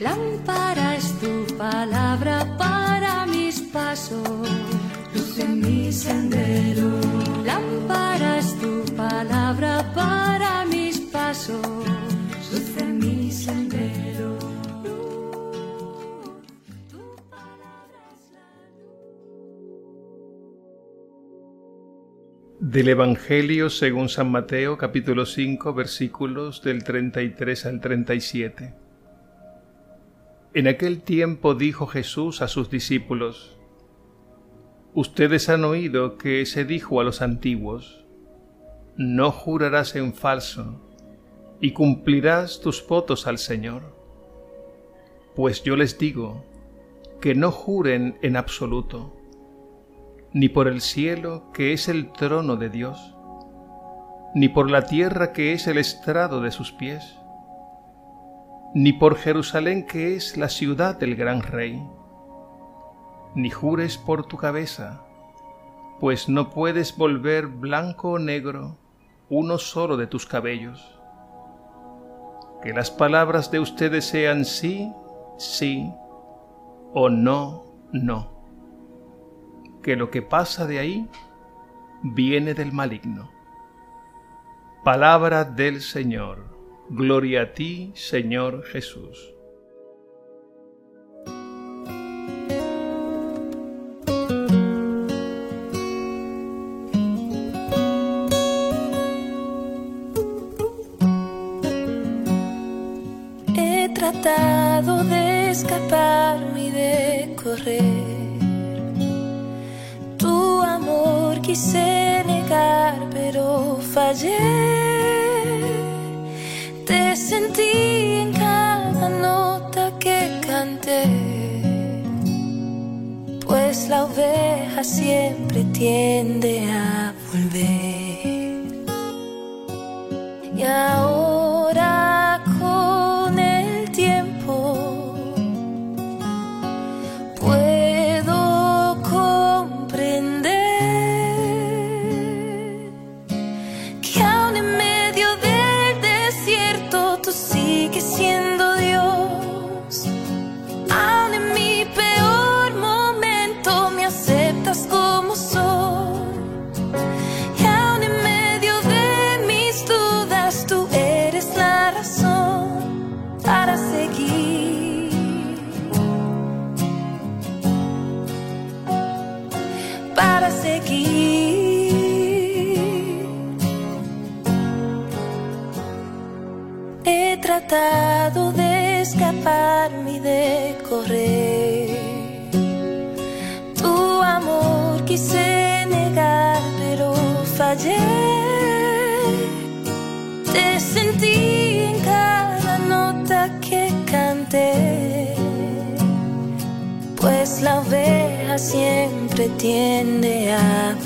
Lámpara es tu palabra para mis pasos, luz en mi sendero. Lámpara es tu palabra para mis pasos, luz en mi sendero. Tu palabra es la Del Evangelio según San Mateo capítulo 5 versículos del 33 al 37. En aquel tiempo dijo Jesús a sus discípulos, Ustedes han oído que se dijo a los antiguos, No jurarás en falso, y cumplirás tus votos al Señor. Pues yo les digo, que no juren en absoluto, ni por el cielo que es el trono de Dios, ni por la tierra que es el estrado de sus pies, ni por Jerusalén que es la ciudad del gran rey, ni jures por tu cabeza, pues no puedes volver blanco o negro uno solo de tus cabellos. Que las palabras de ustedes sean sí, sí, o no, no. Que lo que pasa de ahí viene del maligno. Palabra del Señor. Gloria a ti, Señor Jesús. He tratado de escaparme y de correr. Tu amor quise negar, pero fallé. Sentí en cada nota que canté. Pues la oveja siempre tiende a volver. Y ahora tratado de escaparme y de correr. Tu amor quise negar, pero fallé. Te sentí en cada nota que canté. Pues la oveja siempre tiende a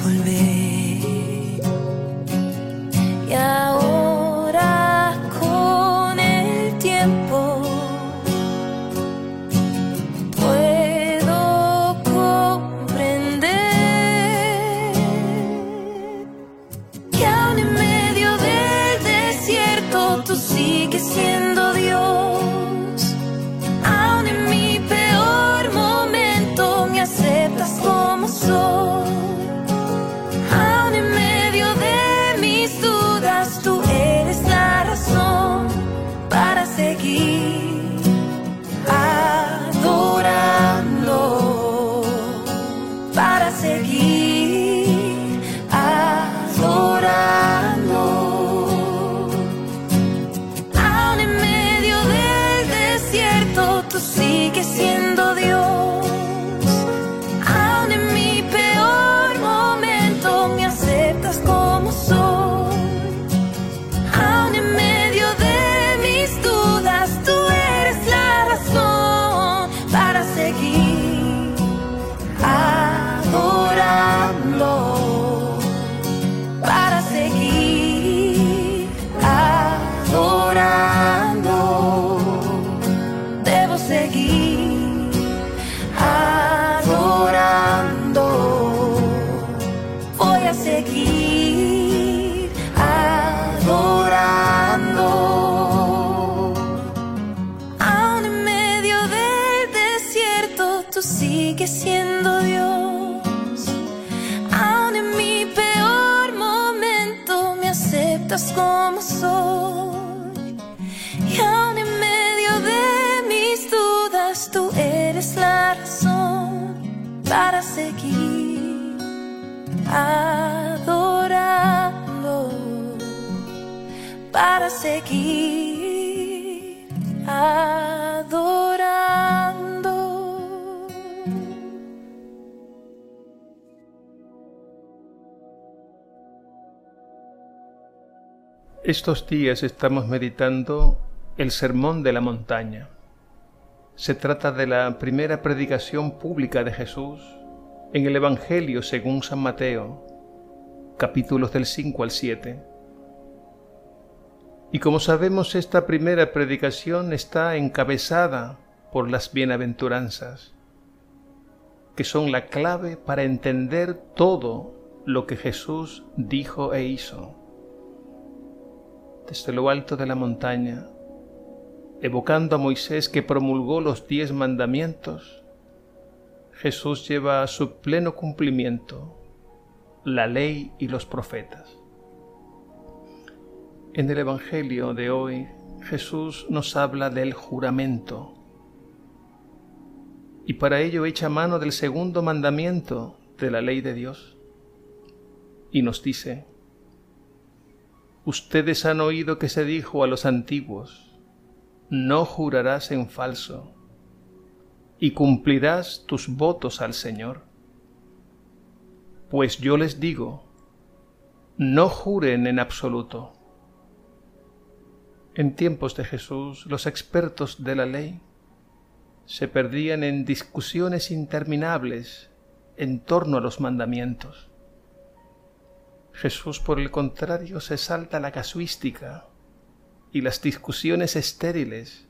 adorando, para seguir adorando. Estos días estamos meditando el Sermón de la Montaña. Se trata de la primera predicación pública de Jesús en el Evangelio según San Mateo, capítulos del 5 al 7. Y como sabemos, esta primera predicación está encabezada por las bienaventuranzas, que son la clave para entender todo lo que Jesús dijo e hizo desde lo alto de la montaña, evocando a Moisés que promulgó los diez mandamientos, Jesús lleva a su pleno cumplimiento la ley y los profetas. En el Evangelio de hoy, Jesús nos habla del juramento y para ello echa mano del segundo mandamiento de la ley de Dios y nos dice, Ustedes han oído que se dijo a los antiguos, no jurarás en falso, y cumplirás tus votos al Señor. Pues yo les digo, no juren en absoluto. En tiempos de Jesús, los expertos de la ley se perdían en discusiones interminables en torno a los mandamientos. Jesús, por el contrario, se salta la casuística y las discusiones estériles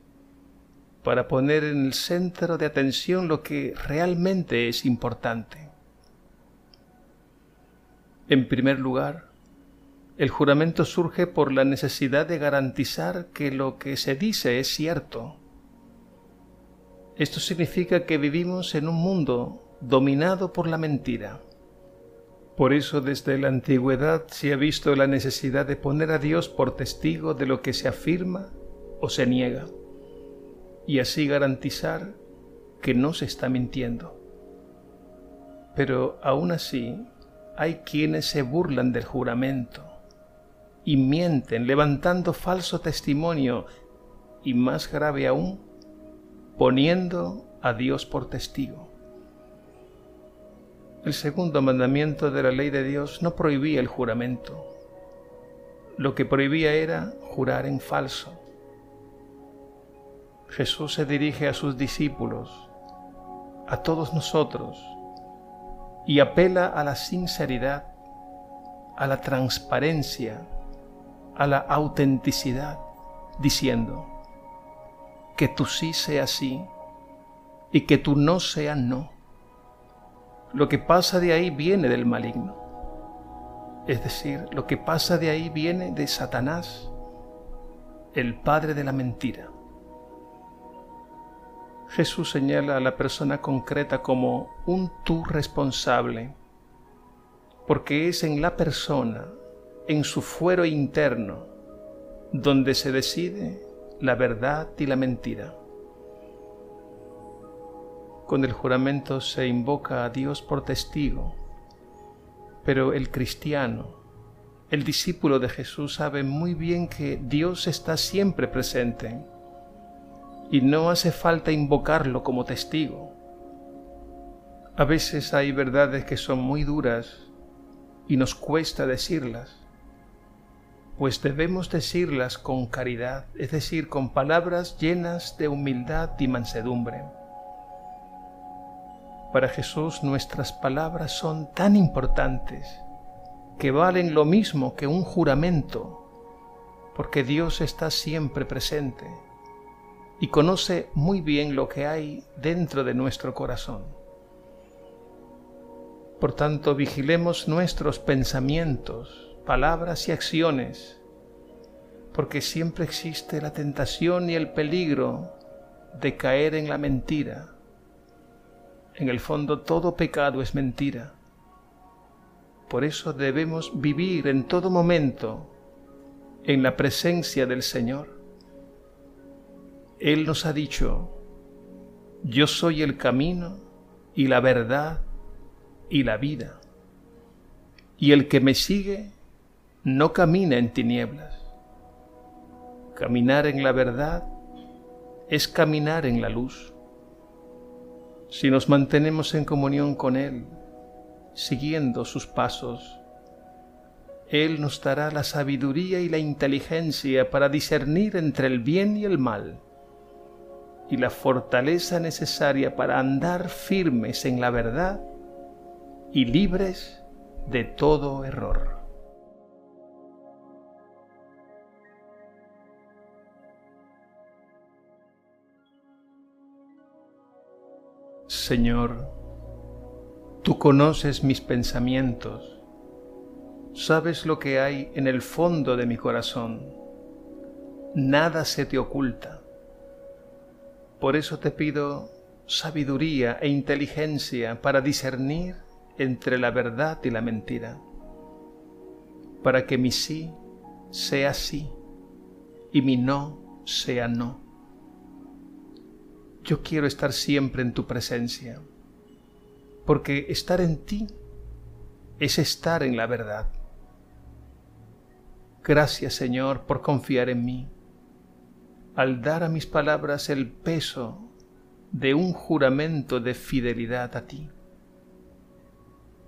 para poner en el centro de atención lo que realmente es importante. En primer lugar, el juramento surge por la necesidad de garantizar que lo que se dice es cierto. Esto significa que vivimos en un mundo dominado por la mentira. Por eso desde la antigüedad se ha visto la necesidad de poner a Dios por testigo de lo que se afirma o se niega, y así garantizar que no se está mintiendo. Pero aún así hay quienes se burlan del juramento y mienten levantando falso testimonio y más grave aún, poniendo a Dios por testigo. El segundo mandamiento de la ley de Dios no prohibía el juramento. Lo que prohibía era jurar en falso. Jesús se dirige a sus discípulos, a todos nosotros, y apela a la sinceridad, a la transparencia, a la autenticidad, diciendo, que tú sí sea sí y que tú no sea no lo que pasa de ahí viene del maligno. Es decir, lo que pasa de ahí viene de Satanás, el padre de la mentira. Jesús señala a la persona concreta como un tú responsable, porque es en la persona, en su fuero interno, donde se decide la verdad y la mentira. Con el juramento se invoca a Dios por testigo, pero el cristiano, el discípulo de Jesús sabe muy bien que Dios está siempre presente y no hace falta invocarlo como testigo. A veces hay verdades que son muy duras y nos cuesta decirlas, pues debemos decirlas con caridad, es decir, con palabras llenas de humildad y mansedumbre. Para Jesús nuestras palabras son tan importantes que valen lo mismo que un juramento, porque Dios está siempre presente y conoce muy bien lo que hay dentro de nuestro corazón. Por tanto, vigilemos nuestros pensamientos, palabras y acciones, porque siempre existe la tentación y el peligro de caer en la mentira en el fondo todo pecado es mentira. Por eso debemos vivir en todo momento en la presencia del Señor. Él nos ha dicho, yo soy el camino y la verdad y la vida. Y el que me sigue no camina en tinieblas. Caminar en la verdad es caminar en la luz. Si nos mantenemos en comunión con Él, siguiendo sus pasos, Él nos dará la sabiduría y la inteligencia para discernir entre el bien y el mal, y la fortaleza necesaria para andar firmes en la verdad y libres de todo error. Señor, tú conoces mis pensamientos, sabes lo que hay en el fondo de mi corazón, nada se te oculta. Por eso te pido sabiduría e inteligencia para discernir entre la verdad y la mentira, para que mi sí sea sí y mi no sea no. Yo quiero estar siempre en tu presencia, porque estar en ti es estar en la verdad. Gracias Señor por confiar en mí, al dar a mis palabras el peso de un juramento de fidelidad a ti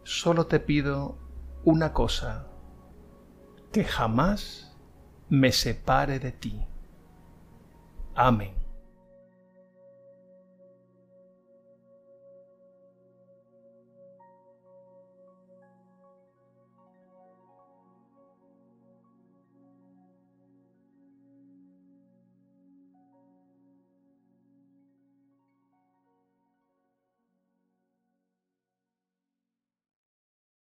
solo te pido una cosa, que jamás me separe de ti. Amén.